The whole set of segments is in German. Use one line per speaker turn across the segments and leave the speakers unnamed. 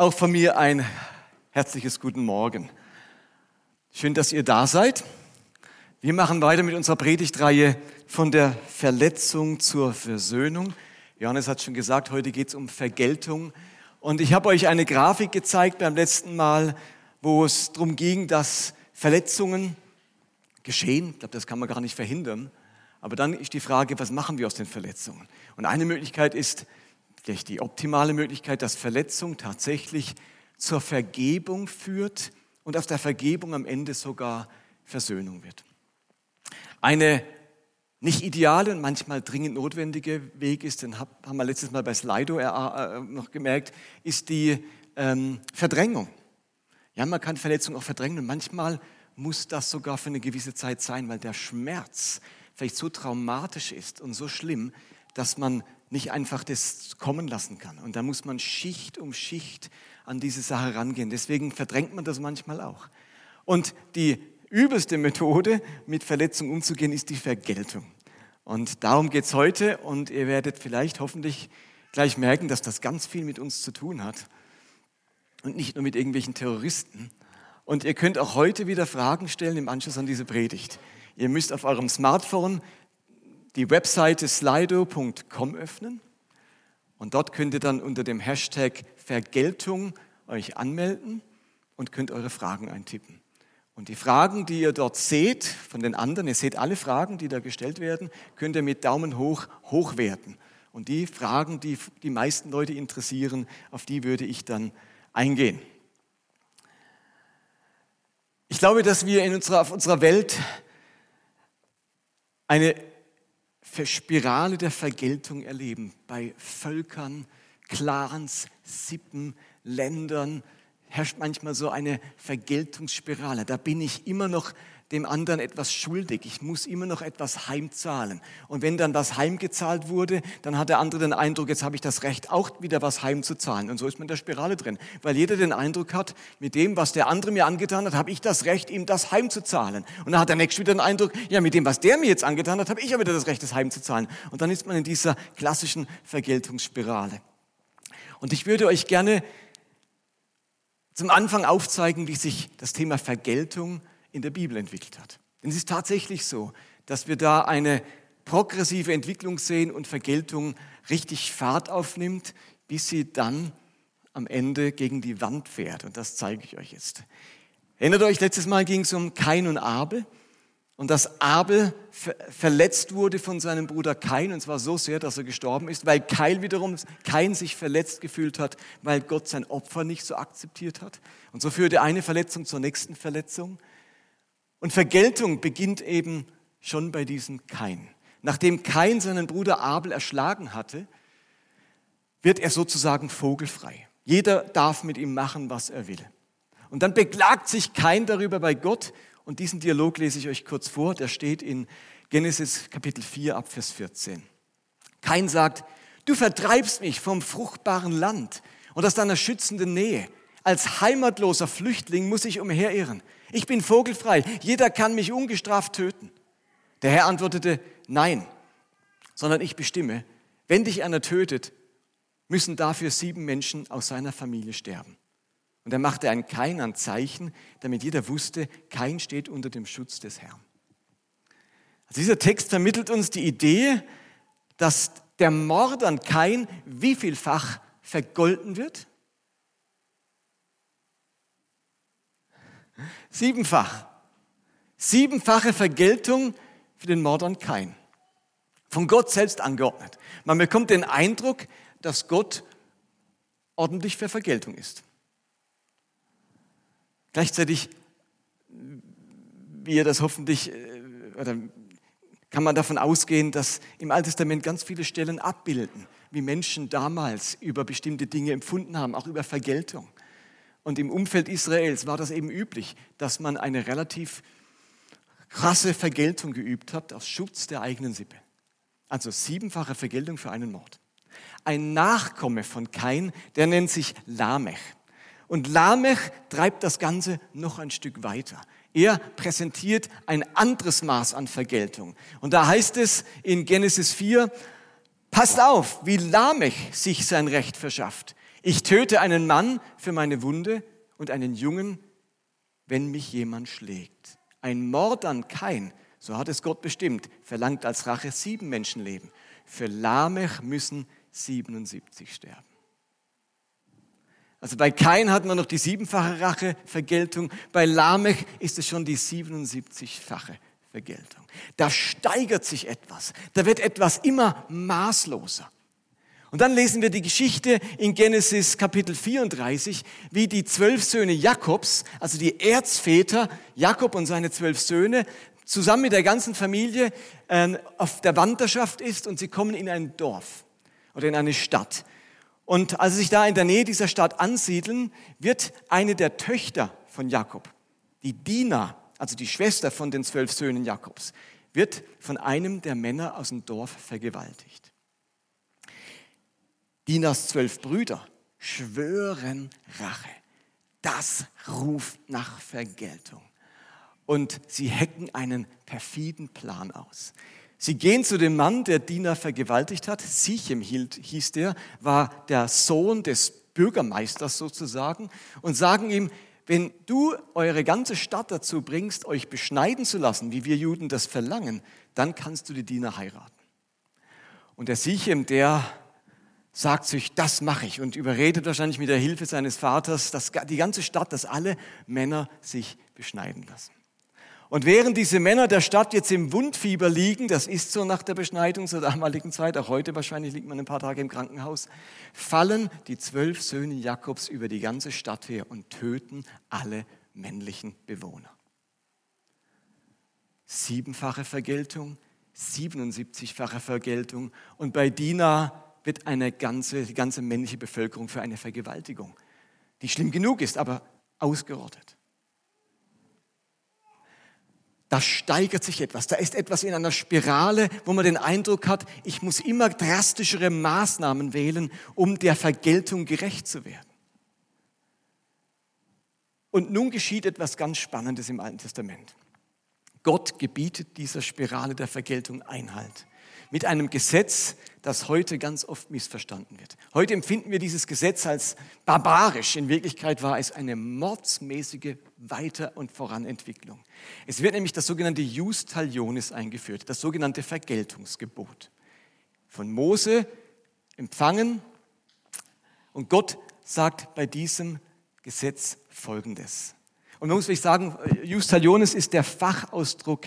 Auch von mir ein herzliches Guten Morgen. Schön, dass ihr da seid. Wir machen weiter mit unserer Predigtreihe von der Verletzung zur Versöhnung. Johannes hat schon gesagt, heute geht es um Vergeltung. Und ich habe euch eine Grafik gezeigt beim letzten Mal, wo es darum ging, dass Verletzungen geschehen. Ich glaube, das kann man gar nicht verhindern. Aber dann ist die Frage, was machen wir aus den Verletzungen? Und eine Möglichkeit ist, vielleicht die optimale Möglichkeit, dass Verletzung tatsächlich zur Vergebung führt und aus der Vergebung am Ende sogar Versöhnung wird. Eine nicht ideale und manchmal dringend notwendige Weg ist, den haben wir letztes Mal bei Slido äh, noch gemerkt, ist die ähm, Verdrängung. Ja, man kann Verletzungen auch verdrängen und manchmal muss das sogar für eine gewisse Zeit sein, weil der Schmerz vielleicht so traumatisch ist und so schlimm, dass man nicht einfach das kommen lassen kann. Und da muss man Schicht um Schicht an diese Sache rangehen. Deswegen verdrängt man das manchmal auch. Und die übelste Methode, mit Verletzungen umzugehen, ist die Vergeltung. Und darum geht es heute. Und ihr werdet vielleicht hoffentlich gleich merken, dass das ganz viel mit uns zu tun hat. Und nicht nur mit irgendwelchen Terroristen. Und ihr könnt auch heute wieder Fragen stellen im Anschluss an diese Predigt. Ihr müsst auf eurem Smartphone die Webseite slido.com öffnen und dort könnt ihr dann unter dem Hashtag Vergeltung euch anmelden und könnt eure Fragen eintippen. Und die Fragen, die ihr dort seht von den anderen, ihr seht alle Fragen, die da gestellt werden, könnt ihr mit Daumen hoch hochwerten. Und die Fragen, die die meisten Leute interessieren, auf die würde ich dann eingehen. Ich glaube, dass wir in unserer, auf unserer Welt eine Spirale der Vergeltung erleben bei Völkern, Clans, Sippen, Ländern herrscht manchmal so eine Vergeltungsspirale. Da bin ich immer noch dem anderen etwas schuldig. Ich muss immer noch etwas heimzahlen. Und wenn dann was heimgezahlt wurde, dann hat der andere den Eindruck, jetzt habe ich das Recht, auch wieder was heimzuzahlen. Und so ist man in der Spirale drin. Weil jeder den Eindruck hat, mit dem, was der andere mir angetan hat, habe ich das Recht, ihm das heimzuzahlen. Und dann hat der Nächste wieder den Eindruck, ja, mit dem, was der mir jetzt angetan hat, habe ich ja wieder das Recht, das heimzuzahlen. Und dann ist man in dieser klassischen Vergeltungsspirale. Und ich würde euch gerne zum Anfang aufzeigen, wie sich das Thema Vergeltung in der Bibel entwickelt hat. Denn es ist tatsächlich so, dass wir da eine progressive Entwicklung sehen und Vergeltung richtig Fahrt aufnimmt, bis sie dann am Ende gegen die Wand fährt. Und das zeige ich euch jetzt. Erinnert euch, letztes Mal ging es um Kain und Abel und dass Abel verletzt wurde von seinem Bruder Kain und zwar so sehr, dass er gestorben ist, weil Kain wiederum Kain sich verletzt gefühlt hat, weil Gott sein Opfer nicht so akzeptiert hat. Und so führte eine Verletzung zur nächsten Verletzung. Und Vergeltung beginnt eben schon bei diesem Kain. Nachdem Kain seinen Bruder Abel erschlagen hatte, wird er sozusagen vogelfrei. Jeder darf mit ihm machen, was er will. Und dann beklagt sich Kain darüber bei Gott. Und diesen Dialog lese ich euch kurz vor. Der steht in Genesis Kapitel 4 ab Vers 14. Kain sagt, du vertreibst mich vom fruchtbaren Land und aus deiner schützenden Nähe. Als heimatloser Flüchtling muss ich umherirren. Ich bin vogelfrei. Jeder kann mich ungestraft töten. Der Herr antwortete, nein, sondern ich bestimme, wenn dich einer tötet, müssen dafür sieben Menschen aus seiner Familie sterben. Und er machte ein Kein an Zeichen, damit jeder wusste, kein steht unter dem Schutz des Herrn. Also dieser Text vermittelt uns die Idee, dass der Mord an Kain wievielfach vergolten wird? Siebenfach. Siebenfache Vergeltung für den Mord an Kain. Von Gott selbst angeordnet. Man bekommt den Eindruck, dass Gott ordentlich für Vergeltung ist. Gleichzeitig, wie ihr das hoffentlich, äh, oder kann man davon ausgehen, dass im Alten Testament ganz viele Stellen abbilden, wie Menschen damals über bestimmte Dinge empfunden haben, auch über Vergeltung. Und im Umfeld Israels war das eben üblich, dass man eine relativ krasse Vergeltung geübt hat aus Schutz der eigenen Sippe. Also siebenfache Vergeltung für einen Mord. Ein Nachkomme von Kain, der nennt sich Lamech. Und Lamech treibt das Ganze noch ein Stück weiter. Er präsentiert ein anderes Maß an Vergeltung. Und da heißt es in Genesis 4, passt auf, wie Lamech sich sein Recht verschafft. Ich töte einen Mann für meine Wunde und einen Jungen, wenn mich jemand schlägt. Ein Mord an Kain, so hat es Gott bestimmt, verlangt als Rache sieben Menschenleben. Für Lamech müssen 77 sterben. Also bei Kain hat man noch die siebenfache Rache, Vergeltung. Bei Lamech ist es schon die 77-fache Vergeltung. Da steigert sich etwas. Da wird etwas immer maßloser. Und dann lesen wir die Geschichte in Genesis Kapitel 34, wie die zwölf Söhne Jakobs, also die Erzväter, Jakob und seine zwölf Söhne, zusammen mit der ganzen Familie äh, auf der Wanderschaft ist und sie kommen in ein Dorf oder in eine Stadt. Und als sie sich da in der Nähe dieser Stadt ansiedeln, wird eine der Töchter von Jakob, die Dina, also die Schwester von den zwölf Söhnen Jakobs, wird von einem der Männer aus dem Dorf vergewaltigt. Dinas zwölf Brüder schwören Rache. Das ruft nach Vergeltung. Und sie hecken einen perfiden Plan aus. Sie gehen zu dem Mann, der Dina vergewaltigt hat. Sichem hieß der, war der Sohn des Bürgermeisters sozusagen, und sagen ihm, wenn du eure ganze Stadt dazu bringst, euch beschneiden zu lassen, wie wir Juden das verlangen, dann kannst du die Diener heiraten. Und der Sichem, der sagt sich, das mache ich und überredet wahrscheinlich mit der Hilfe seines Vaters dass die ganze Stadt, dass alle Männer sich beschneiden lassen. Und während diese Männer der Stadt jetzt im Wundfieber liegen, das ist so nach der Beschneidung zur damaligen Zeit, auch heute wahrscheinlich liegt man ein paar Tage im Krankenhaus, fallen die zwölf Söhne Jakobs über die ganze Stadt her und töten alle männlichen Bewohner. Siebenfache Vergeltung, 77-fache Vergeltung und bei Dina wird eine ganze, die ganze männliche Bevölkerung für eine Vergewaltigung, die schlimm genug ist, aber ausgerottet. Da steigert sich etwas, da ist etwas in einer Spirale, wo man den Eindruck hat, ich muss immer drastischere Maßnahmen wählen, um der Vergeltung gerecht zu werden. Und nun geschieht etwas ganz Spannendes im Alten Testament. Gott gebietet dieser Spirale der Vergeltung Einhalt mit einem Gesetz, das heute ganz oft missverstanden wird. Heute empfinden wir dieses Gesetz als barbarisch. In Wirklichkeit war es eine mordsmäßige Weiter- und Voranentwicklung. Es wird nämlich das sogenannte Jus Talionis eingeführt, das sogenannte Vergeltungsgebot. Von Mose empfangen und Gott sagt bei diesem Gesetz Folgendes. Und man muss wirklich sagen, Jus Talionis ist der Fachausdruck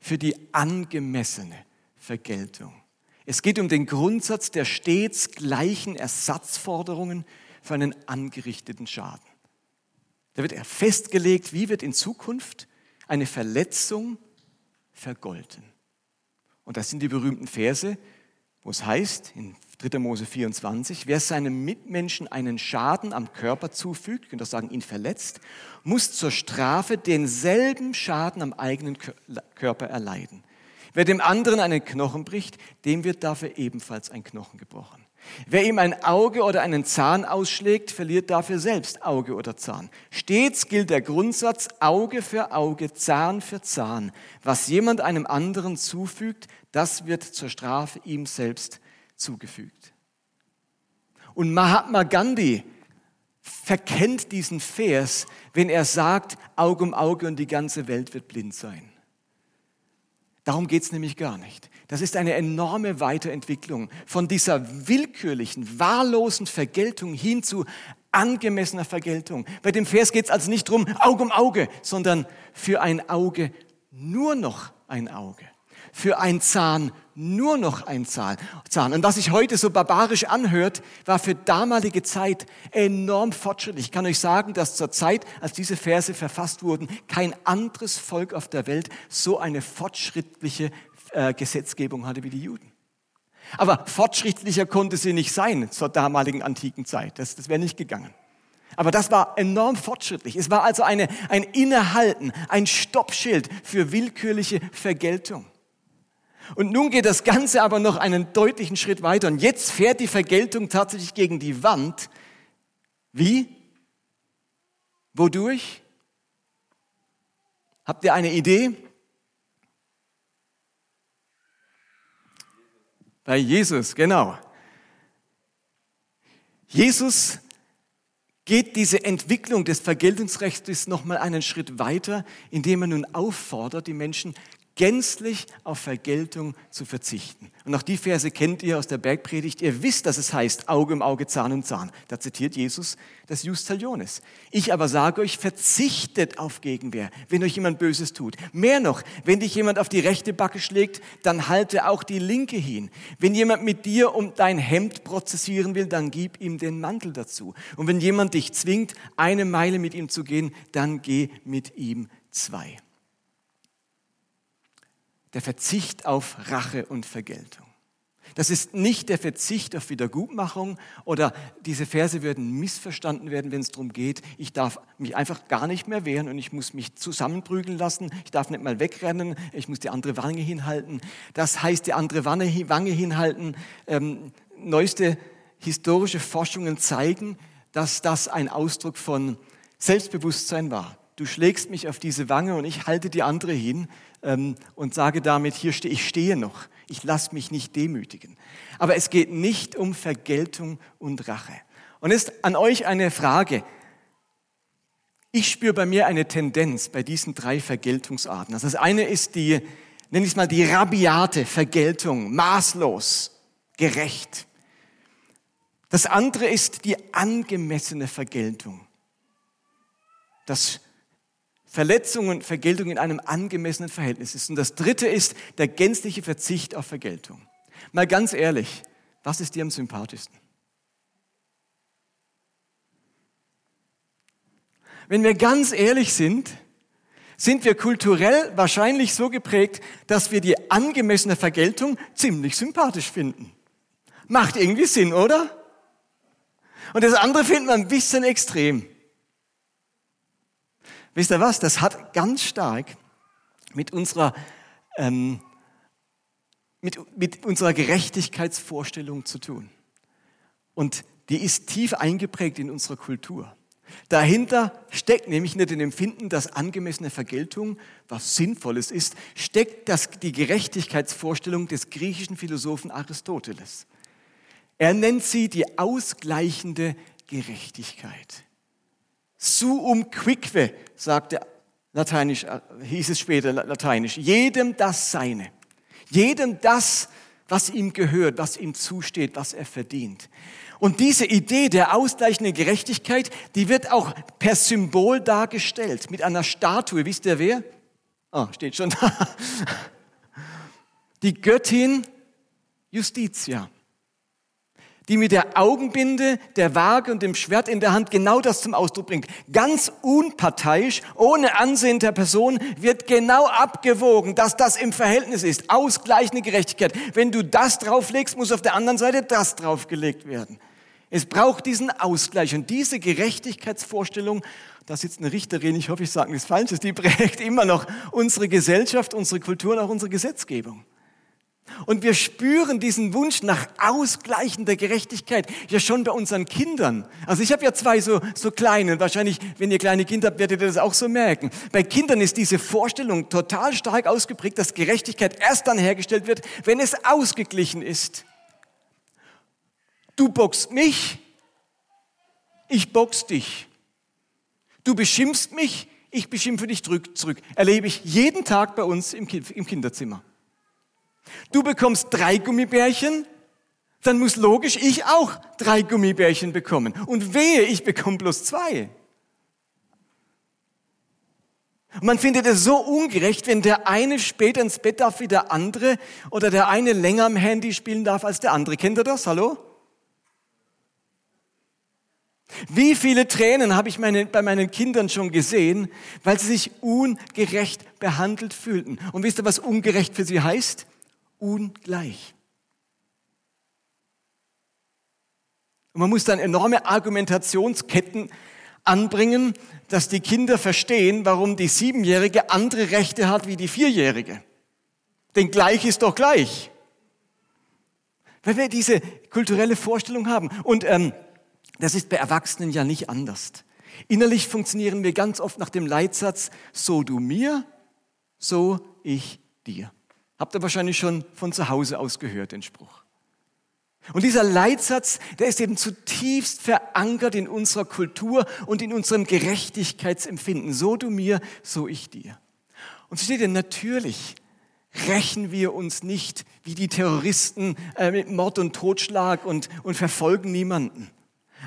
für die angemessene Vergeltung. Es geht um den Grundsatz der stets gleichen Ersatzforderungen für einen angerichteten Schaden. Da wird er festgelegt, wie wird in Zukunft eine Verletzung vergolten. Und das sind die berühmten Verse, wo es heißt, in 3. Mose 24, wer seinem Mitmenschen einen Schaden am Körper zufügt, könnt ihr sagen, ihn verletzt, muss zur Strafe denselben Schaden am eigenen Körper erleiden. Wer dem anderen einen Knochen bricht, dem wird dafür ebenfalls ein Knochen gebrochen. Wer ihm ein Auge oder einen Zahn ausschlägt, verliert dafür selbst Auge oder Zahn. Stets gilt der Grundsatz Auge für Auge, Zahn für Zahn. Was jemand einem anderen zufügt, das wird zur Strafe ihm selbst zugefügt. Und Mahatma Gandhi verkennt diesen Vers, wenn er sagt, Auge um Auge und die ganze Welt wird blind sein. Darum geht es nämlich gar nicht. Das ist eine enorme Weiterentwicklung von dieser willkürlichen, wahllosen Vergeltung hin zu angemessener Vergeltung. Bei dem Vers geht es also nicht darum, Auge um Auge, sondern für ein Auge nur noch ein Auge für ein Zahn nur noch ein Zahn. Und was sich heute so barbarisch anhört, war für damalige Zeit enorm fortschrittlich. Ich kann euch sagen, dass zur Zeit, als diese Verse verfasst wurden, kein anderes Volk auf der Welt so eine fortschrittliche äh, Gesetzgebung hatte wie die Juden. Aber fortschrittlicher konnte sie nicht sein zur damaligen antiken Zeit. Das, das wäre nicht gegangen. Aber das war enorm fortschrittlich. Es war also eine, ein Innehalten, ein Stoppschild für willkürliche Vergeltung. Und nun geht das Ganze aber noch einen deutlichen Schritt weiter. Und jetzt fährt die Vergeltung tatsächlich gegen die Wand. Wie? Wodurch? Habt ihr eine Idee? Bei Jesus, genau. Jesus geht diese Entwicklung des Vergeltungsrechts nochmal einen Schritt weiter, indem er nun auffordert, die Menschen gänzlich auf Vergeltung zu verzichten. Und auch die Verse kennt ihr aus der Bergpredigt. Ihr wisst, dass es heißt, Auge um Auge, Zahn um Zahn. Da zitiert Jesus das Justaliones. Ich aber sage euch, verzichtet auf Gegenwehr, wenn euch jemand Böses tut. Mehr noch, wenn dich jemand auf die rechte Backe schlägt, dann halte auch die linke hin. Wenn jemand mit dir um dein Hemd prozessieren will, dann gib ihm den Mantel dazu. Und wenn jemand dich zwingt, eine Meile mit ihm zu gehen, dann geh mit ihm zwei der Verzicht auf Rache und Vergeltung. Das ist nicht der Verzicht auf Wiedergutmachung oder diese Verse würden missverstanden werden, wenn es darum geht, ich darf mich einfach gar nicht mehr wehren und ich muss mich zusammenprügeln lassen, ich darf nicht mal wegrennen, ich muss die andere Wange hinhalten. Das heißt, die andere Wange hinhalten. Ähm, neueste historische Forschungen zeigen, dass das ein Ausdruck von Selbstbewusstsein war. Du schlägst mich auf diese Wange und ich halte die andere hin ähm, und sage damit, hier stehe ich stehe noch, ich lasse mich nicht demütigen. Aber es geht nicht um Vergeltung und Rache. Und ist an euch eine Frage. Ich spüre bei mir eine Tendenz bei diesen drei Vergeltungsarten. Also das eine ist die, nenne ich es mal, die rabiate Vergeltung, maßlos, gerecht. Das andere ist die angemessene Vergeltung. Das Verletzung und Vergeltung in einem angemessenen Verhältnis ist. Und das dritte ist der gänzliche Verzicht auf Vergeltung. Mal ganz ehrlich, was ist dir am sympathischsten? Wenn wir ganz ehrlich sind, sind wir kulturell wahrscheinlich so geprägt, dass wir die angemessene Vergeltung ziemlich sympathisch finden. Macht irgendwie Sinn, oder? Und das andere finden wir ein bisschen extrem. Wisst ihr was? Das hat ganz stark mit unserer, ähm, mit, mit unserer Gerechtigkeitsvorstellung zu tun. Und die ist tief eingeprägt in unserer Kultur. Dahinter steckt nämlich nicht dem Empfinden, dass angemessene Vergeltung was Sinnvolles ist, steckt das, die Gerechtigkeitsvorstellung des griechischen Philosophen Aristoteles. Er nennt sie die ausgleichende Gerechtigkeit. Suum quique, sagte Lateinisch, äh, hieß es später Lateinisch. Jedem das Seine. Jedem das, was ihm gehört, was ihm zusteht, was er verdient. Und diese Idee der ausgleichenden Gerechtigkeit, die wird auch per Symbol dargestellt mit einer Statue. Wisst ihr wer? Oh, steht schon da. Die Göttin Justitia die mit der Augenbinde, der Waage und dem Schwert in der Hand genau das zum Ausdruck bringt. Ganz unparteiisch, ohne Ansehen der Person, wird genau abgewogen, dass das im Verhältnis ist. Ausgleichende Gerechtigkeit. Wenn du das drauflegst, muss auf der anderen Seite das draufgelegt werden. Es braucht diesen Ausgleich und diese Gerechtigkeitsvorstellung, da sitzt eine Richterin, ich hoffe, ich sage nichts Falsches, die prägt immer noch unsere Gesellschaft, unsere Kultur und auch unsere Gesetzgebung. Und wir spüren diesen Wunsch nach ausgleichender Gerechtigkeit ja schon bei unseren Kindern. Also ich habe ja zwei so, so kleine, wahrscheinlich, wenn ihr kleine Kinder habt, werdet ihr das auch so merken. Bei Kindern ist diese Vorstellung total stark ausgeprägt, dass Gerechtigkeit erst dann hergestellt wird, wenn es ausgeglichen ist. Du boxst mich, ich box dich. Du beschimpfst mich, ich beschimpfe dich zurück. Erlebe ich jeden Tag bei uns im Kinderzimmer. Du bekommst drei Gummibärchen, dann muss logisch ich auch drei Gummibärchen bekommen. Und wehe, ich bekomme bloß zwei. Man findet es so ungerecht, wenn der eine später ins Bett darf wie der andere oder der eine länger am Handy spielen darf als der andere. Kennt ihr das? Hallo? Wie viele Tränen habe ich meine, bei meinen Kindern schon gesehen, weil sie sich ungerecht behandelt fühlten. Und wisst ihr, was ungerecht für sie heißt? Ungleich. Und man muss dann enorme Argumentationsketten anbringen, dass die Kinder verstehen, warum die Siebenjährige andere Rechte hat wie die Vierjährige. Denn gleich ist doch gleich. Weil wir diese kulturelle Vorstellung haben. Und ähm, das ist bei Erwachsenen ja nicht anders. Innerlich funktionieren wir ganz oft nach dem Leitsatz, so du mir, so ich dir. Habt ihr wahrscheinlich schon von zu Hause aus gehört, den Spruch. Und dieser Leitsatz, der ist eben zutiefst verankert in unserer Kultur und in unserem Gerechtigkeitsempfinden. So du mir, so ich dir. Und so steht ja natürlich, rächen wir uns nicht wie die Terroristen äh, mit Mord und Totschlag und, und verfolgen niemanden.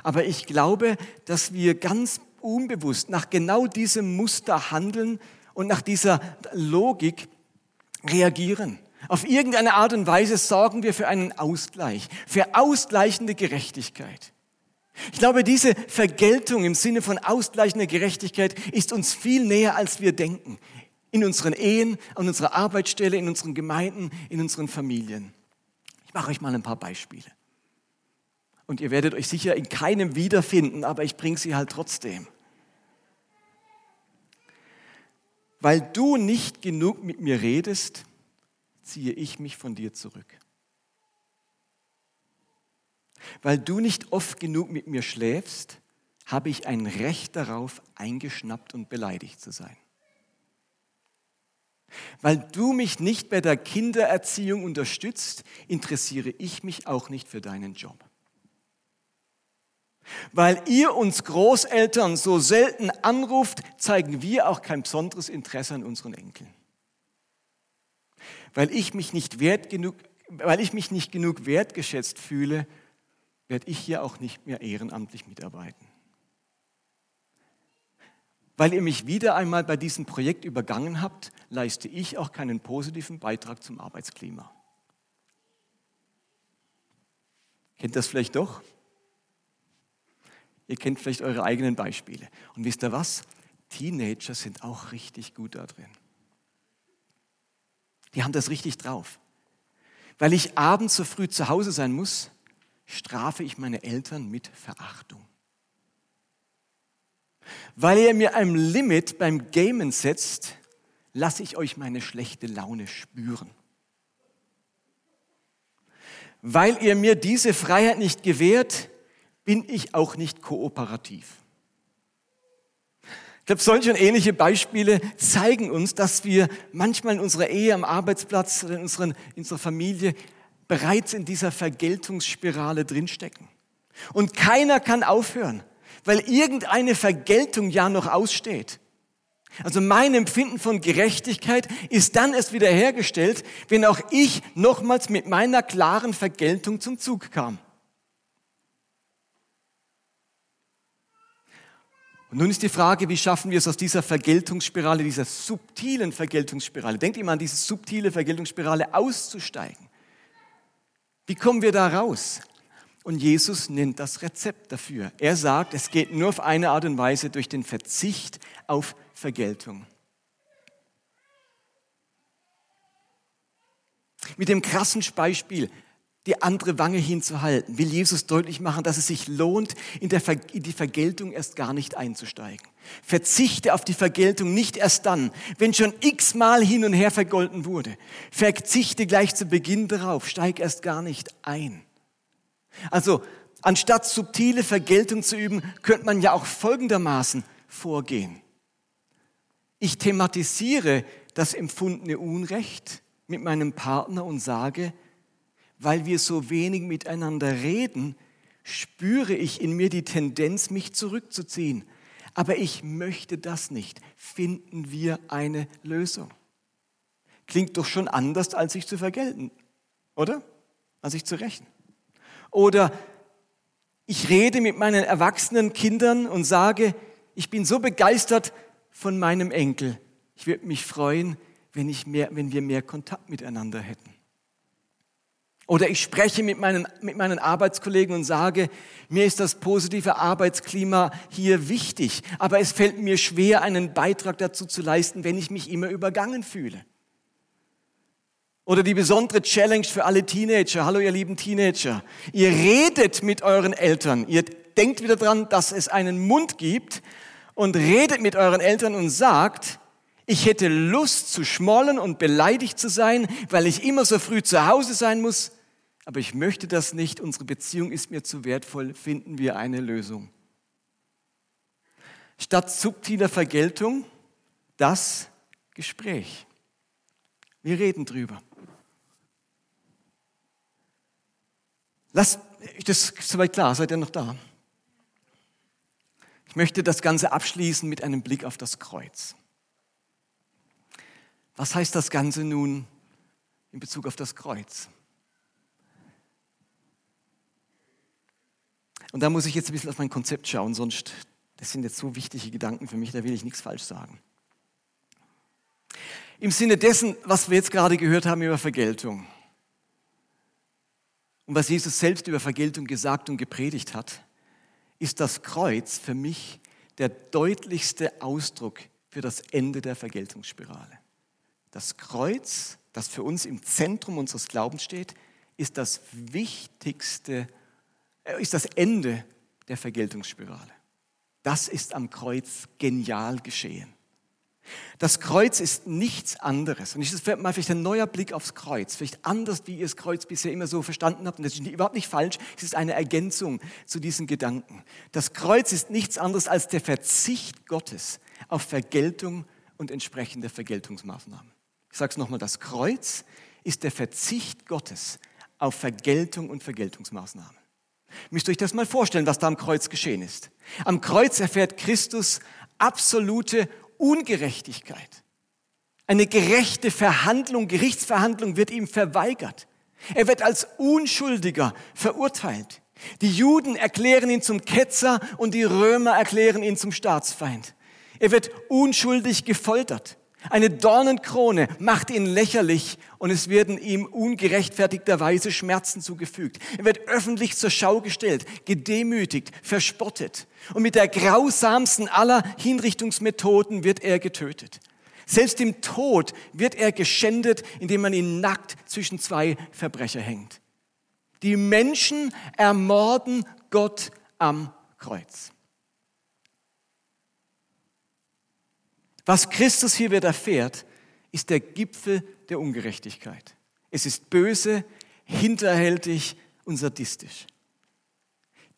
Aber ich glaube, dass wir ganz unbewusst nach genau diesem Muster handeln und nach dieser Logik reagieren. Auf irgendeine Art und Weise sorgen wir für einen Ausgleich, für ausgleichende Gerechtigkeit. Ich glaube, diese Vergeltung im Sinne von ausgleichender Gerechtigkeit ist uns viel näher, als wir denken in unseren Ehen, an unserer Arbeitsstelle, in unseren Gemeinden, in unseren Familien. Ich mache euch mal ein paar Beispiele. Und ihr werdet euch sicher in keinem wiederfinden, aber ich bringe sie halt trotzdem. Weil du nicht genug mit mir redest, ziehe ich mich von dir zurück. Weil du nicht oft genug mit mir schläfst, habe ich ein Recht darauf, eingeschnappt und beleidigt zu sein. Weil du mich nicht bei der Kindererziehung unterstützt, interessiere ich mich auch nicht für deinen Job. Weil ihr uns Großeltern so selten anruft, zeigen wir auch kein besonderes Interesse an unseren Enkeln. Weil ich mich nicht, wert genug, weil ich mich nicht genug wertgeschätzt fühle, werde ich hier auch nicht mehr ehrenamtlich mitarbeiten weil ihr mich wieder einmal bei diesem Projekt übergangen habt, leiste ich auch keinen positiven Beitrag zum Arbeitsklima. Kennt das vielleicht doch? Ihr kennt vielleicht eure eigenen Beispiele. Und wisst ihr was? Teenager sind auch richtig gut da drin. Die haben das richtig drauf. Weil ich abends so früh zu Hause sein muss, strafe ich meine Eltern mit Verachtung weil ihr mir ein Limit beim Gamen setzt, lasse ich euch meine schlechte Laune spüren. Weil ihr mir diese Freiheit nicht gewährt, bin ich auch nicht kooperativ. Ich glaube, solche und ähnliche Beispiele zeigen uns, dass wir manchmal in unserer Ehe, am Arbeitsplatz in, unseren, in unserer Familie bereits in dieser Vergeltungsspirale drinstecken. Und keiner kann aufhören weil irgendeine Vergeltung ja noch aussteht. Also mein Empfinden von Gerechtigkeit ist dann erst wiederhergestellt, wenn auch ich nochmals mit meiner klaren Vergeltung zum Zug kam. Und nun ist die Frage, wie schaffen wir es aus dieser Vergeltungsspirale, dieser subtilen Vergeltungsspirale, denkt immer an diese subtile Vergeltungsspirale auszusteigen. Wie kommen wir da raus? Und Jesus nennt das Rezept dafür. Er sagt, es geht nur auf eine Art und Weise durch den Verzicht auf Vergeltung. Mit dem krassen Beispiel, die andere Wange hinzuhalten, will Jesus deutlich machen, dass es sich lohnt, in, der, in die Vergeltung erst gar nicht einzusteigen. Verzichte auf die Vergeltung nicht erst dann, wenn schon x-mal hin und her vergolten wurde. Verzichte gleich zu Beginn darauf, steig erst gar nicht ein. Also anstatt subtile Vergeltung zu üben, könnte man ja auch folgendermaßen vorgehen. Ich thematisiere das empfundene Unrecht mit meinem Partner und sage, weil wir so wenig miteinander reden, spüre ich in mir die Tendenz, mich zurückzuziehen. Aber ich möchte das nicht. Finden wir eine Lösung. Klingt doch schon anders, als sich zu vergelten, oder? Als sich zu rächen. Oder ich rede mit meinen erwachsenen Kindern und sage, ich bin so begeistert von meinem Enkel. Ich würde mich freuen, wenn, ich mehr, wenn wir mehr Kontakt miteinander hätten. Oder ich spreche mit meinen, mit meinen Arbeitskollegen und sage, mir ist das positive Arbeitsklima hier wichtig, aber es fällt mir schwer, einen Beitrag dazu zu leisten, wenn ich mich immer übergangen fühle. Oder die besondere Challenge für alle Teenager. Hallo ihr lieben Teenager. Ihr redet mit euren Eltern. Ihr denkt wieder dran, dass es einen Mund gibt und redet mit euren Eltern und sagt, ich hätte Lust zu schmollen und beleidigt zu sein, weil ich immer so früh zu Hause sein muss. Aber ich möchte das nicht. Unsere Beziehung ist mir zu wertvoll. Finden wir eine Lösung. Statt subtiler Vergeltung das Gespräch. Wir reden drüber. Lasst, das ist soweit klar, seid ihr noch da? möchte das Ganze abschließen mit einem Blick auf das Kreuz. Was heißt das Ganze nun in Bezug auf das Kreuz? Und da muss ich jetzt ein bisschen auf mein Konzept schauen, sonst, das sind jetzt so wichtige Gedanken für mich, da will ich nichts falsch sagen. Im Sinne dessen, was wir jetzt gerade gehört haben über Vergeltung und was Jesus selbst über Vergeltung gesagt und gepredigt hat, ist das Kreuz für mich der deutlichste Ausdruck für das Ende der Vergeltungsspirale. Das Kreuz, das für uns im Zentrum unseres Glaubens steht, ist das wichtigste ist das Ende der Vergeltungsspirale. Das ist am Kreuz genial geschehen. Das Kreuz ist nichts anderes. Und das ist mal vielleicht ein neuer Blick aufs Kreuz. Vielleicht anders, wie ihr das Kreuz bisher immer so verstanden habt. Und das ist überhaupt nicht falsch. Es ist eine Ergänzung zu diesen Gedanken. Das Kreuz ist nichts anderes als der Verzicht Gottes auf Vergeltung und entsprechende Vergeltungsmaßnahmen. Ich sage es nochmal. Das Kreuz ist der Verzicht Gottes auf Vergeltung und Vergeltungsmaßnahmen. Müsst ihr euch das mal vorstellen, was da am Kreuz geschehen ist. Am Kreuz erfährt Christus absolute Ungerechtigkeit. Eine gerechte Verhandlung, Gerichtsverhandlung wird ihm verweigert. Er wird als Unschuldiger verurteilt. Die Juden erklären ihn zum Ketzer und die Römer erklären ihn zum Staatsfeind. Er wird unschuldig gefoltert. Eine Dornenkrone macht ihn lächerlich und es werden ihm ungerechtfertigterweise Schmerzen zugefügt. Er wird öffentlich zur Schau gestellt, gedemütigt, verspottet und mit der grausamsten aller Hinrichtungsmethoden wird er getötet. Selbst im Tod wird er geschändet, indem man ihn nackt zwischen zwei Verbrecher hängt. Die Menschen ermorden Gott am Kreuz. Was Christus hier widerfährt, ist der Gipfel der Ungerechtigkeit. Es ist böse, hinterhältig und sadistisch.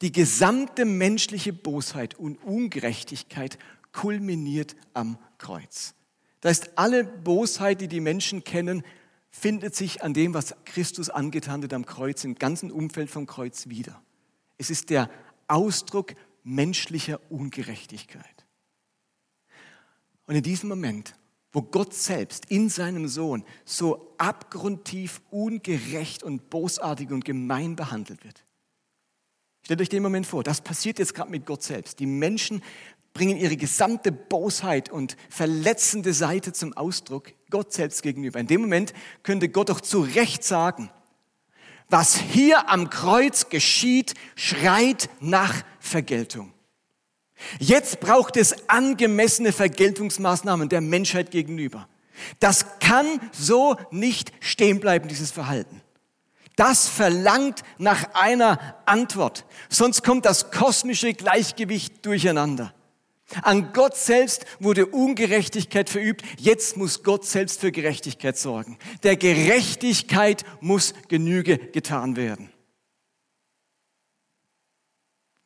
Die gesamte menschliche Bosheit und Ungerechtigkeit kulminiert am Kreuz. Da ist alle Bosheit, die die Menschen kennen, findet sich an dem, was Christus angetan hat am Kreuz, im ganzen Umfeld vom Kreuz wieder. Es ist der Ausdruck menschlicher Ungerechtigkeit. Und in diesem Moment, wo Gott selbst in seinem Sohn so abgrundtief ungerecht und bosartig und gemein behandelt wird. Stellt euch den Moment vor, das passiert jetzt gerade mit Gott selbst. Die Menschen bringen ihre gesamte Bosheit und verletzende Seite zum Ausdruck Gott selbst gegenüber. In dem Moment könnte Gott doch zu Recht sagen, was hier am Kreuz geschieht, schreit nach Vergeltung. Jetzt braucht es angemessene Vergeltungsmaßnahmen der Menschheit gegenüber. Das kann so nicht stehen bleiben, dieses Verhalten. Das verlangt nach einer Antwort, sonst kommt das kosmische Gleichgewicht durcheinander. An Gott selbst wurde Ungerechtigkeit verübt, jetzt muss Gott selbst für Gerechtigkeit sorgen. Der Gerechtigkeit muss Genüge getan werden.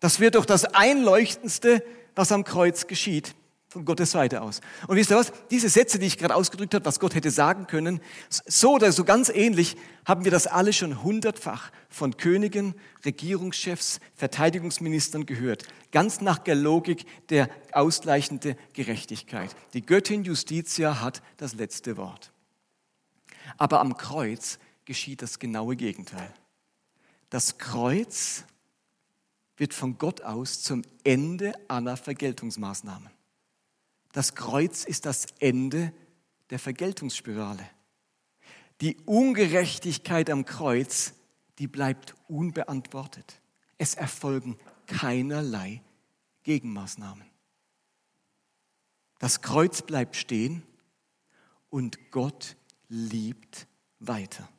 Das wird doch das Einleuchtendste, was am Kreuz geschieht, von Gottes Seite aus. Und wisst ihr was? Diese Sätze, die ich gerade ausgedrückt habe, was Gott hätte sagen können, so oder so ganz ähnlich haben wir das alle schon hundertfach von Königen, Regierungschefs, Verteidigungsministern gehört. Ganz nach der Logik der ausgleichende Gerechtigkeit. Die Göttin Justitia hat das letzte Wort. Aber am Kreuz geschieht das genaue Gegenteil. Das Kreuz wird von Gott aus zum Ende aller Vergeltungsmaßnahmen. Das Kreuz ist das Ende der Vergeltungsspirale. Die Ungerechtigkeit am Kreuz, die bleibt unbeantwortet. Es erfolgen keinerlei Gegenmaßnahmen. Das Kreuz bleibt stehen und Gott liebt weiter.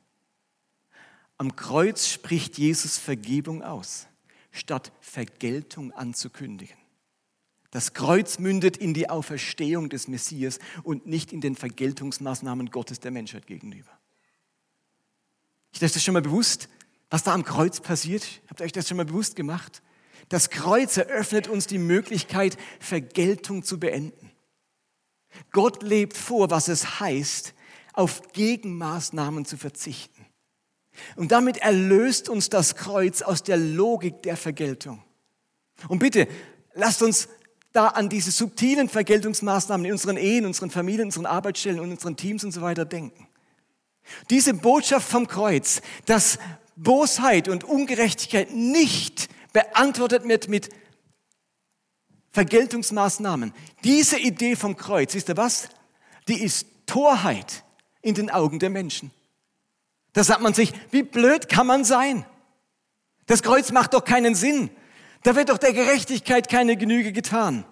Am Kreuz spricht Jesus Vergebung aus statt Vergeltung anzukündigen. Das Kreuz mündet in die Auferstehung des Messias und nicht in den Vergeltungsmaßnahmen Gottes der Menschheit gegenüber. Euch das schon mal bewusst, was da am Kreuz passiert? Habt ihr euch das schon mal bewusst gemacht? Das Kreuz eröffnet uns die Möglichkeit, Vergeltung zu beenden. Gott lebt vor, was es heißt, auf Gegenmaßnahmen zu verzichten. Und damit erlöst uns das Kreuz aus der Logik der Vergeltung. Und bitte, lasst uns da an diese subtilen Vergeltungsmaßnahmen in unseren Ehen, unseren Familien, unseren Arbeitsstellen und unseren Teams und so weiter denken. Diese Botschaft vom Kreuz, dass Bosheit und Ungerechtigkeit nicht beantwortet wird mit Vergeltungsmaßnahmen. Diese Idee vom Kreuz, wisst ihr was? Die ist Torheit in den Augen der Menschen. Da sagt man sich, wie blöd kann man sein? Das Kreuz macht doch keinen Sinn. Da wird doch der Gerechtigkeit keine Genüge getan.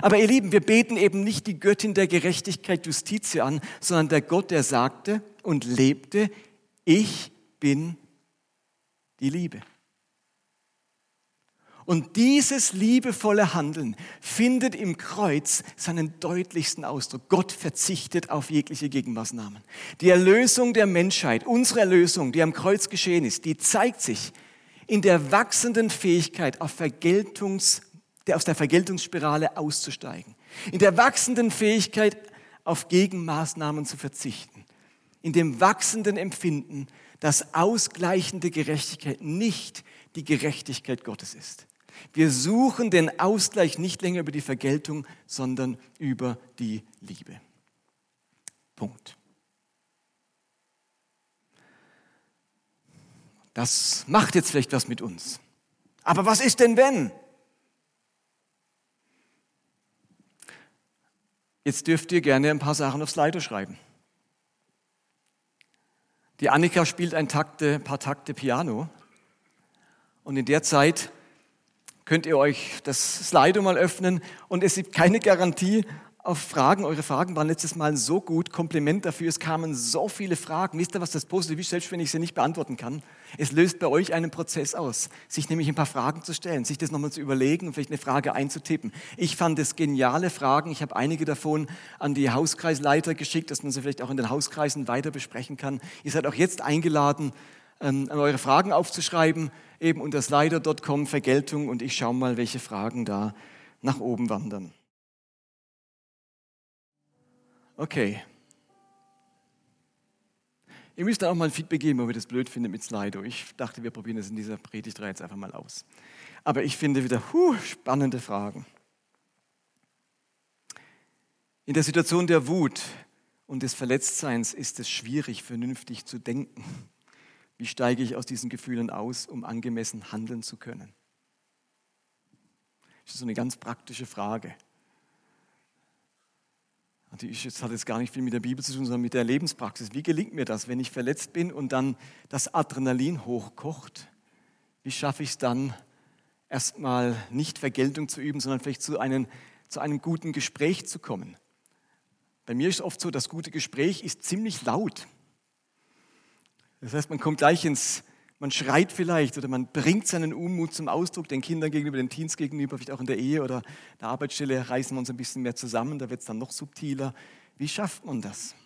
Aber ihr Lieben, wir beten eben nicht die Göttin der Gerechtigkeit Justitia an, sondern der Gott, der sagte und lebte, ich bin die Liebe. Und dieses liebevolle Handeln findet im Kreuz seinen deutlichsten Ausdruck. Gott verzichtet auf jegliche Gegenmaßnahmen. Die Erlösung der Menschheit, unsere Erlösung, die am Kreuz geschehen ist, die zeigt sich in der wachsenden Fähigkeit, auf Vergeltungs, aus der Vergeltungsspirale auszusteigen. In der wachsenden Fähigkeit, auf Gegenmaßnahmen zu verzichten. In dem wachsenden Empfinden, dass ausgleichende Gerechtigkeit nicht die Gerechtigkeit Gottes ist. Wir suchen den Ausgleich nicht länger über die Vergeltung, sondern über die Liebe. Punkt. Das macht jetzt vielleicht was mit uns. Aber was ist denn wenn? Jetzt dürft ihr gerne ein paar Sachen aufs Slido schreiben. Die Annika spielt ein Takte, paar Takte Piano und in der Zeit könnt ihr euch das Slido mal öffnen und es gibt keine Garantie, auf Fragen. Eure Fragen waren letztes Mal so gut. Kompliment dafür. Es kamen so viele Fragen. Wisst ihr, was das Positive ist? Selbst wenn ich sie nicht beantworten kann. Es löst bei euch einen Prozess aus, sich nämlich ein paar Fragen zu stellen, sich das nochmal zu überlegen und vielleicht eine Frage einzutippen. Ich fand es geniale Fragen. Ich habe einige davon an die Hauskreisleiter geschickt, dass man sie vielleicht auch in den Hauskreisen weiter besprechen kann. Ihr seid auch jetzt eingeladen, ähm, eure Fragen aufzuschreiben, eben unter slider.com Vergeltung und ich schaue mal, welche Fragen da nach oben wandern. Okay. Ihr müsst auch mal ein Feedback geben, ob ihr das blöd findet mit Slido. Ich dachte, wir probieren das in dieser Predigtreihe jetzt einfach mal aus. Aber ich finde wieder huh, spannende Fragen. In der Situation der Wut und des Verletztseins ist es schwierig, vernünftig zu denken. Wie steige ich aus diesen Gefühlen aus, um angemessen handeln zu können? Das ist so eine ganz praktische Frage. Die ist jetzt, hat jetzt gar nicht viel mit der Bibel zu tun, sondern mit der Lebenspraxis. Wie gelingt mir das, wenn ich verletzt bin und dann das Adrenalin hochkocht? Wie schaffe ich es dann, erstmal nicht Vergeltung zu üben, sondern vielleicht zu einem, zu einem guten Gespräch zu kommen? Bei mir ist es oft so, das gute Gespräch ist ziemlich laut. Das heißt, man kommt gleich ins, man schreit vielleicht oder man bringt seinen Unmut zum Ausdruck, den Kindern gegenüber, den Teens gegenüber, vielleicht auch in der Ehe oder der Arbeitsstelle reißen wir uns ein bisschen mehr zusammen, da wird es dann noch subtiler. Wie schafft man das?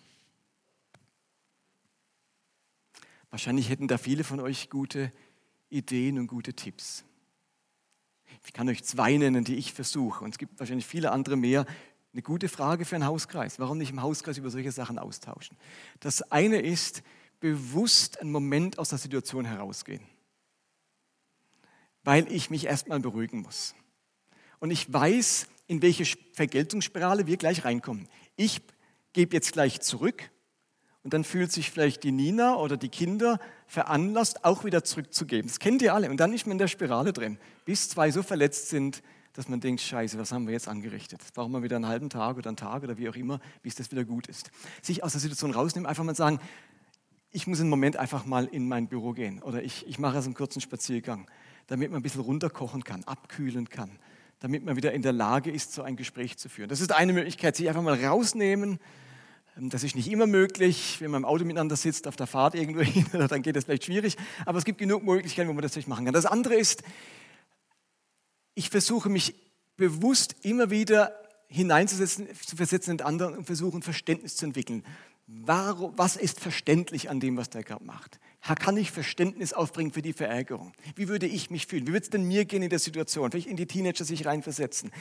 Wahrscheinlich hätten da viele von euch gute Ideen und gute Tipps. Ich kann euch zwei nennen, die ich versuche. Und es gibt wahrscheinlich viele andere mehr. Eine gute Frage für einen Hauskreis. Warum nicht im Hauskreis über solche Sachen austauschen? Das eine ist, bewusst einen Moment aus der Situation herausgehen, weil ich mich erstmal beruhigen muss. Und ich weiß, in welche Vergeltungsspirale wir gleich reinkommen. Ich gebe jetzt gleich zurück und dann fühlt sich vielleicht die Nina oder die Kinder veranlasst, auch wieder zurückzugeben. Das kennt ihr alle. Und dann ist man in der Spirale drin, bis zwei so verletzt sind, dass man denkt, scheiße, was haben wir jetzt angerichtet? Das brauchen wir wieder einen halben Tag oder einen Tag oder wie auch immer, bis das wieder gut ist. Sich aus der Situation rausnehmen, einfach mal sagen, ich muss einen Moment einfach mal in mein Büro gehen oder ich, ich mache also einen kurzen Spaziergang, damit man ein bisschen runterkochen kann, abkühlen kann, damit man wieder in der Lage ist, so ein Gespräch zu führen. Das ist eine Möglichkeit, sich einfach mal rausnehmen. Ähm, das ist nicht immer möglich, wenn man im Auto miteinander sitzt, auf der Fahrt irgendwo hin, dann geht das vielleicht schwierig. Aber es gibt genug Möglichkeiten, wo man das vielleicht machen kann. Das andere ist, ich versuche mich bewusst immer wieder hineinzusetzen, zu versetzen in den anderen und versuchen, Verständnis zu entwickeln. Warum, was ist verständlich an dem, was der gerade macht? Kann ich Verständnis aufbringen für die Verärgerung? Wie würde ich mich fühlen? Wie würde es denn mir gehen in der Situation? Vielleicht in die Teenager sich reinversetzen.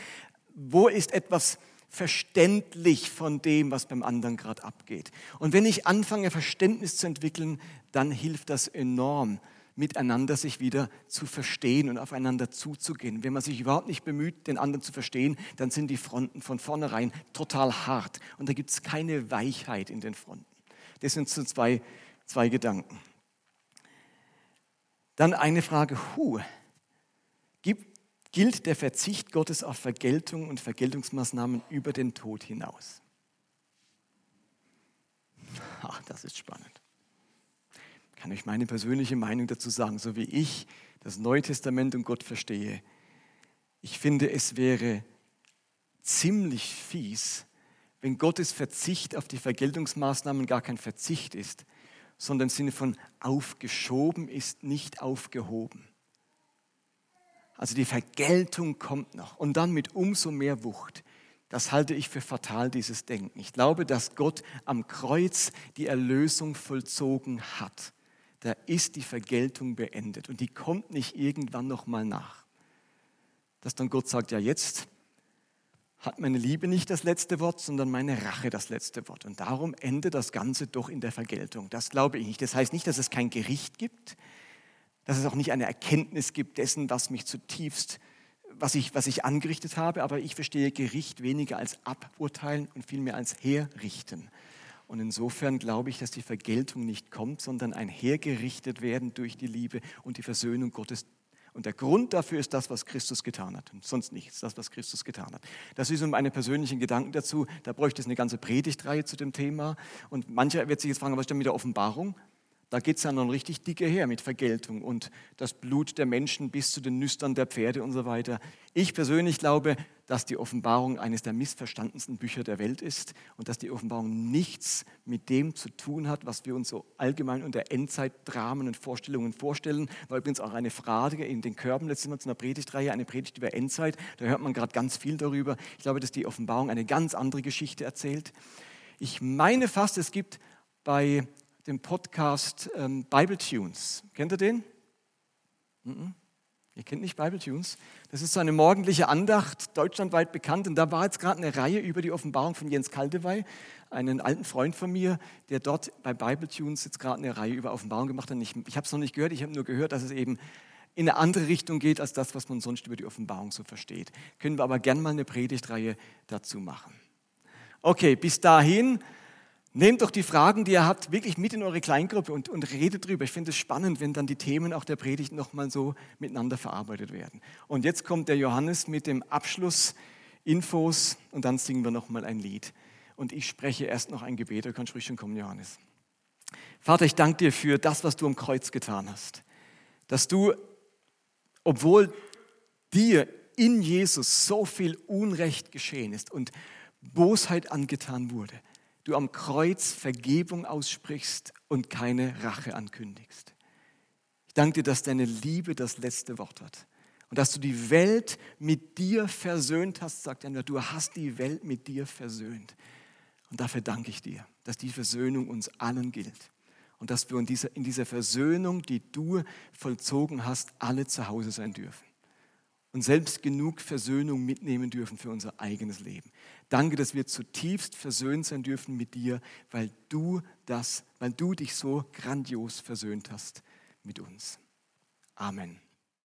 Wo ist etwas verständlich von dem, was beim anderen gerade abgeht? Und wenn ich anfange, Verständnis zu entwickeln, dann hilft das enorm, miteinander sich wieder zu verstehen und aufeinander zuzugehen. Wenn man sich überhaupt nicht bemüht, den anderen zu verstehen, dann sind die Fronten von vornherein total hart und da gibt es keine Weichheit in den Fronten. Das sind so zwei, zwei Gedanken. Dann eine Frage, hu, gilt der Verzicht Gottes auf Vergeltung und Vergeltungsmaßnahmen über den Tod hinaus? Ach, das ist spannend. Kann euch meine persönliche Meinung dazu sagen, so wie ich das Neue Testament und Gott verstehe. Ich finde, es wäre ziemlich fies, wenn Gottes Verzicht auf die Vergeltungsmaßnahmen gar kein Verzicht ist, sondern im Sinne von aufgeschoben ist, nicht aufgehoben. Also die Vergeltung kommt noch und dann mit umso mehr Wucht. Das halte ich für fatal, dieses Denken. Ich glaube, dass Gott am Kreuz die Erlösung vollzogen hat. Da ist die Vergeltung beendet und die kommt nicht irgendwann nochmal nach. Dass dann Gott sagt, ja jetzt hat meine Liebe nicht das letzte Wort, sondern meine Rache das letzte Wort. Und darum endet das Ganze doch in der Vergeltung. Das glaube ich nicht. Das heißt nicht, dass es kein Gericht gibt, dass es auch nicht eine Erkenntnis gibt dessen, was mich zutiefst, was ich, was ich angerichtet habe, aber ich verstehe Gericht weniger als aburteilen und vielmehr als herrichten. Und insofern glaube ich, dass die Vergeltung nicht kommt, sondern ein hergerichtet werden durch die Liebe und die Versöhnung Gottes und der Grund dafür ist das, was Christus getan hat. Und sonst nichts, das, was Christus getan hat. Das ist um meine persönlichen Gedanken dazu. Da bräuchte es eine ganze Predigtreihe zu dem Thema. Und mancher wird sich jetzt fragen, was ist denn mit der Offenbarung? Da geht es ja noch richtig dicke her mit Vergeltung und das Blut der Menschen bis zu den Nüstern der Pferde und so weiter. Ich persönlich glaube, dass die Offenbarung eines der missverstandensten Bücher der Welt ist und dass die Offenbarung nichts mit dem zu tun hat, was wir uns so allgemein unter Endzeitdramen und Vorstellungen vorstellen. War übrigens auch eine Frage in den Körben letztes Mal zu einer Predigtreihe, eine Predigt über Endzeit. Da hört man gerade ganz viel darüber. Ich glaube, dass die Offenbarung eine ganz andere Geschichte erzählt. Ich meine fast, es gibt bei dem Podcast ähm, Bible Tunes. Kennt ihr den? Mhm. Ihr kennt nicht Bible Tunes? Das ist so eine morgendliche Andacht, deutschlandweit bekannt. Und da war jetzt gerade eine Reihe über die Offenbarung von Jens Kaldewey, einen alten Freund von mir, der dort bei Bible Tunes jetzt gerade eine Reihe über Offenbarung gemacht hat. Ich, ich habe es noch nicht gehört, ich habe nur gehört, dass es eben in eine andere Richtung geht als das, was man sonst über die Offenbarung so versteht. Können wir aber gerne mal eine Predigtreihe dazu machen. Okay, bis dahin Nehmt doch die Fragen, die ihr habt, wirklich mit in eure Kleingruppe und, und redet drüber. Ich finde es spannend, wenn dann die Themen auch der Predigt nochmal so miteinander verarbeitet werden. Und jetzt kommt der Johannes mit dem Abschlussinfos und dann singen wir nochmal ein Lied. Und ich spreche erst noch ein Gebet. Du kannst ruhig schon kommen, Johannes. Vater, ich danke dir für das, was du am Kreuz getan hast. Dass du, obwohl dir in Jesus so viel Unrecht geschehen ist und Bosheit angetan wurde, du am Kreuz Vergebung aussprichst und keine Rache ankündigst. Ich danke dir, dass deine Liebe das letzte Wort hat und dass du die Welt mit dir versöhnt hast, sagt er, du hast die Welt mit dir versöhnt. Und dafür danke ich dir, dass die Versöhnung uns allen gilt und dass wir in dieser, in dieser Versöhnung, die du vollzogen hast, alle zu Hause sein dürfen und selbst genug Versöhnung mitnehmen dürfen für unser eigenes Leben. Danke, dass wir zutiefst versöhnt sein dürfen mit dir, weil du das, weil du dich so grandios versöhnt hast mit uns. Amen.